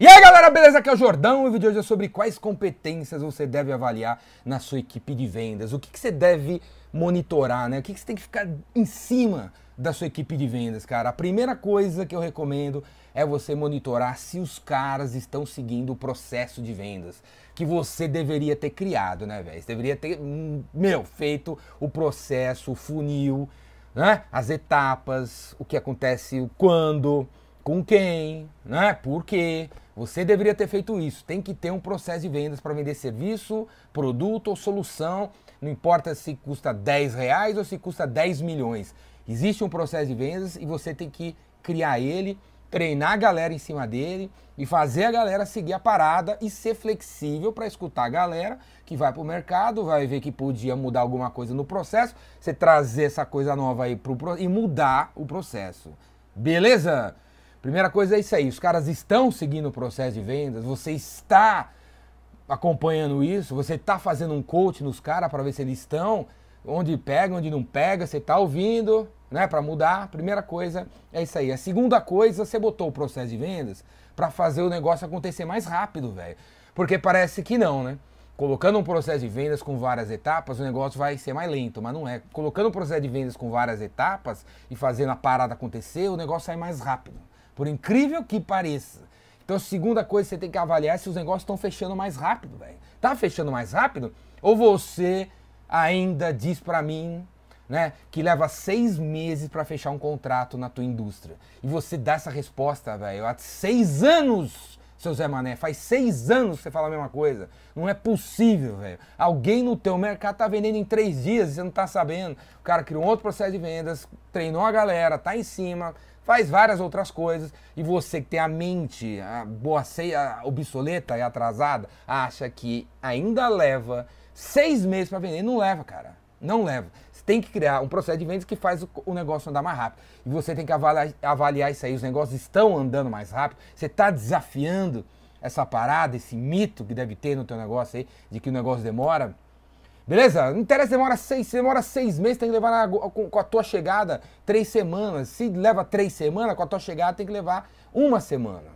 E aí galera, beleza? Aqui é o Jordão e o vídeo de hoje é sobre quais competências você deve avaliar na sua equipe de vendas. O que, que você deve monitorar, né? O que, que você tem que ficar em cima da sua equipe de vendas, cara? A primeira coisa que eu recomendo é você monitorar se os caras estão seguindo o processo de vendas que você deveria ter criado, né, velho? Você deveria ter, hum, meu, feito o processo, o funil, né? As etapas, o que acontece, quando, com quem, né? Por quê? Você deveria ter feito isso. Tem que ter um processo de vendas para vender serviço, produto ou solução. Não importa se custa 10 reais ou se custa 10 milhões. Existe um processo de vendas e você tem que criar ele, treinar a galera em cima dele e fazer a galera seguir a parada e ser flexível para escutar a galera que vai para o mercado, vai ver que podia mudar alguma coisa no processo, você trazer essa coisa nova aí pro, e mudar o processo. Beleza? Primeira coisa é isso aí, os caras estão seguindo o processo de vendas, você está acompanhando isso, você está fazendo um coach nos caras para ver se eles estão, onde pega, onde não pega, você está ouvindo, né, para mudar. Primeira coisa é isso aí. A segunda coisa, você botou o processo de vendas para fazer o negócio acontecer mais rápido, velho. Porque parece que não, né? Colocando um processo de vendas com várias etapas, o negócio vai ser mais lento, mas não é. Colocando um processo de vendas com várias etapas e fazendo a parada acontecer, o negócio sai mais rápido. Por incrível que pareça. Então, a segunda coisa que você tem que avaliar é se os negócios estão fechando mais rápido, velho. Tá fechando mais rápido? Ou você ainda diz para mim, né, que leva seis meses para fechar um contrato na tua indústria? E você dá essa resposta, velho, há seis anos seu Zé Mané. Faz seis anos que você fala a mesma coisa. Não é possível, velho. Alguém no teu mercado tá vendendo em três dias e você não tá sabendo. O cara criou um outro processo de vendas, treinou a galera, tá em cima, faz várias outras coisas e você que tem a mente a boa ceia obsoleta e atrasada acha que ainda leva seis meses para vender. Não leva, cara. Não leva. Você tem que criar um processo de vendas que faz o, negócio andar mais rápido. E você tem que avaliar, avaliar isso aí. Os negócios estão andando mais rápido. Você está desafiando essa parada, esse mito que deve ter no teu negócio aí, de que o negócio demora. Beleza? Não interessa, demora seis, demora seis meses, tem que levar na, com, com, a tua chegada três semanas. Se leva três semanas, com a tua chegada tem que levar uma semana.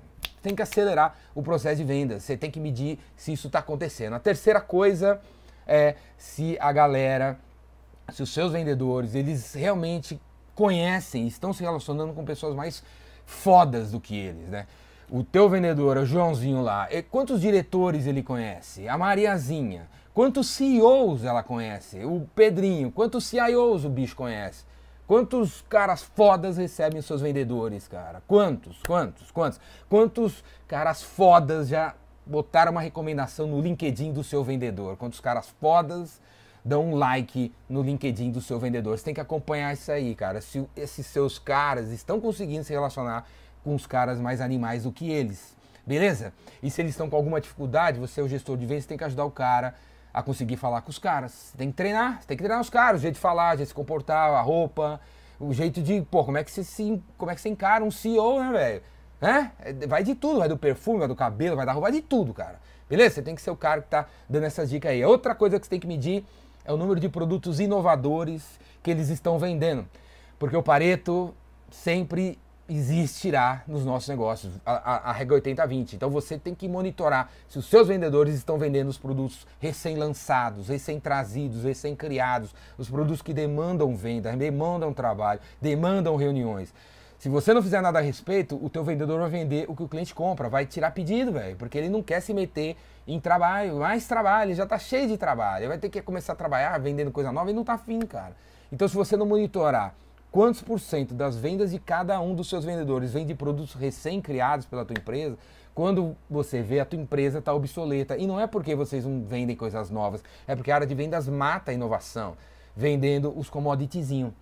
Tem que acelerar o processo de venda. Você tem que medir se isso está acontecendo. A terceira coisa é se a galera, se os seus vendedores, eles realmente conhecem, estão se relacionando com pessoas mais fodas do que eles, né? O teu vendedor, o Joãozinho lá, quantos diretores ele conhece? A Mariazinha, Quantos CEOs ela conhece? O Pedrinho. Quantos CIOs o bicho conhece? Quantos caras fodas recebem seus vendedores, cara? Quantos? Quantos? Quantos? Quantos caras fodas já botaram uma recomendação no LinkedIn do seu vendedor? Quantos caras fodas dão um like no LinkedIn do seu vendedor? Você tem que acompanhar isso aí, cara. Se esses seus caras estão conseguindo se relacionar com os caras mais animais do que eles. Beleza? E se eles estão com alguma dificuldade, você é o gestor de vendas, tem que ajudar o cara a conseguir falar com os caras. Você tem que treinar, tem que treinar os caras, o jeito de falar, o jeito de se comportar, a roupa, o jeito de, pô, como é que você se, como é que você encara um CEO, né, velho? É? Vai de tudo, vai do perfume, vai do cabelo, vai da roupa, vai de tudo, cara. Beleza? Você tem que ser o cara que tá dando essas dicas aí. Outra coisa que você tem que medir é o número de produtos inovadores que eles estão vendendo. Porque o Pareto sempre existirá nos nossos negócios, a, a, a regra 80-20. Então você tem que monitorar se os seus vendedores estão vendendo os produtos recém-lançados, recém-trazidos, recém-criados, os produtos que demandam venda, demandam trabalho, demandam reuniões. Se você não fizer nada a respeito, o teu vendedor vai vender o que o cliente compra, vai tirar pedido, velho, porque ele não quer se meter em trabalho, mais trabalho, ele já tá cheio de trabalho, ele vai ter que começar a trabalhar vendendo coisa nova e não tá afim, cara. Então se você não monitorar quantos por cento das vendas de cada um dos seus vendedores vem de produtos recém-criados pela tua empresa, quando você vê a tua empresa está obsoleta. E não é porque vocês não vendem coisas novas, é porque a área de vendas mata a inovação, vendendo os commoditiezinhos.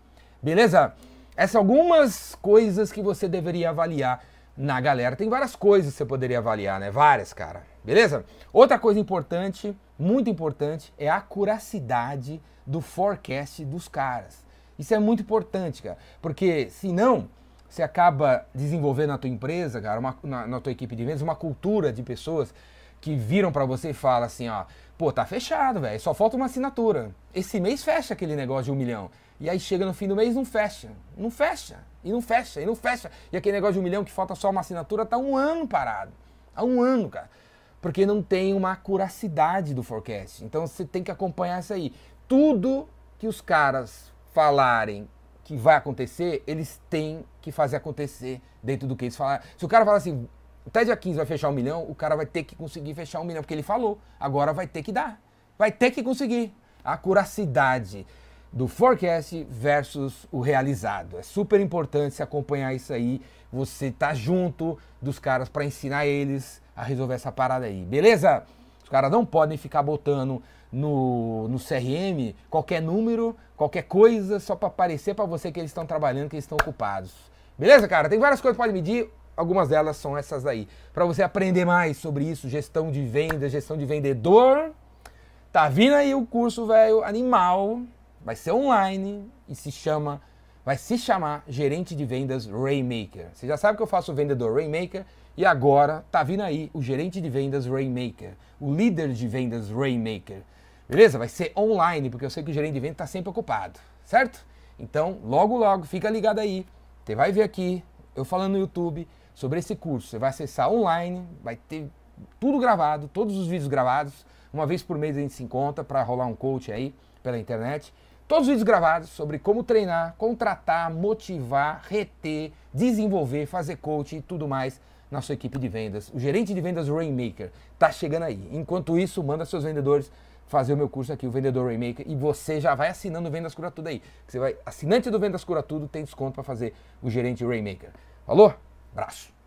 Beleza? Essas algumas coisas que você deveria avaliar na galera. Tem várias coisas que você poderia avaliar, né? Várias, cara. Beleza? Outra coisa importante, muito importante, é a curacidade do forecast dos caras. Isso é muito importante, cara, porque senão você acaba desenvolvendo na tua empresa, cara, uma, na, na tua equipe de vendas, uma cultura de pessoas que viram para você e falam assim, ó, pô, tá fechado, velho, só falta uma assinatura. Esse mês fecha aquele negócio de um milhão. E aí chega no fim do mês não fecha. Não fecha. E não fecha, e não fecha. E aquele negócio de um milhão que falta só uma assinatura tá um ano parado. Há um ano, cara. Porque não tem uma acuracidade do forecast. Então você tem que acompanhar isso aí. Tudo que os caras falarem que vai acontecer, eles têm que fazer acontecer dentro do que eles falaram. Se o cara fala assim, até dia 15 vai fechar um milhão, o cara vai ter que conseguir fechar um milhão, porque ele falou. Agora vai ter que dar. Vai ter que conseguir. A acuracidade do forecast versus o realizado. É super importante se acompanhar isso aí. Você tá junto dos caras para ensinar eles a resolver essa parada aí, beleza? Caras não podem ficar botando no, no CRM qualquer número, qualquer coisa, só para aparecer para você que eles estão trabalhando, que eles estão ocupados. Beleza, cara? Tem várias coisas que pode medir. Algumas delas são essas aí. Para você aprender mais sobre isso, gestão de venda, gestão de vendedor, tá vindo aí o curso, velho, animal vai ser online e se chama, vai se chamar Gerente de Vendas Rainmaker. Você já sabe que eu faço o vendedor Rainmaker e agora tá vindo aí o Gerente de Vendas Rainmaker, o líder de vendas Rainmaker. Beleza? Vai ser online, porque eu sei que o gerente de vendas está sempre ocupado, certo? Então, logo, logo, fica ligado aí. Você vai ver aqui, eu falando no YouTube sobre esse curso. Você vai acessar online, vai ter tudo gravado, todos os vídeos gravados. Uma vez por mês a gente se encontra para rolar um coach aí pela internet. Todos os vídeos gravados sobre como treinar, contratar, motivar, reter, desenvolver, fazer coach e tudo mais na sua equipe de vendas. O gerente de vendas Rainmaker está chegando aí. Enquanto isso, manda seus vendedores fazer o meu curso aqui, o Vendedor Rainmaker, e você já vai assinando o Vendas Cura Tudo aí. Você vai, assinante do Vendas Cura Tudo tem desconto para fazer o gerente Rainmaker. Falou? Abraço.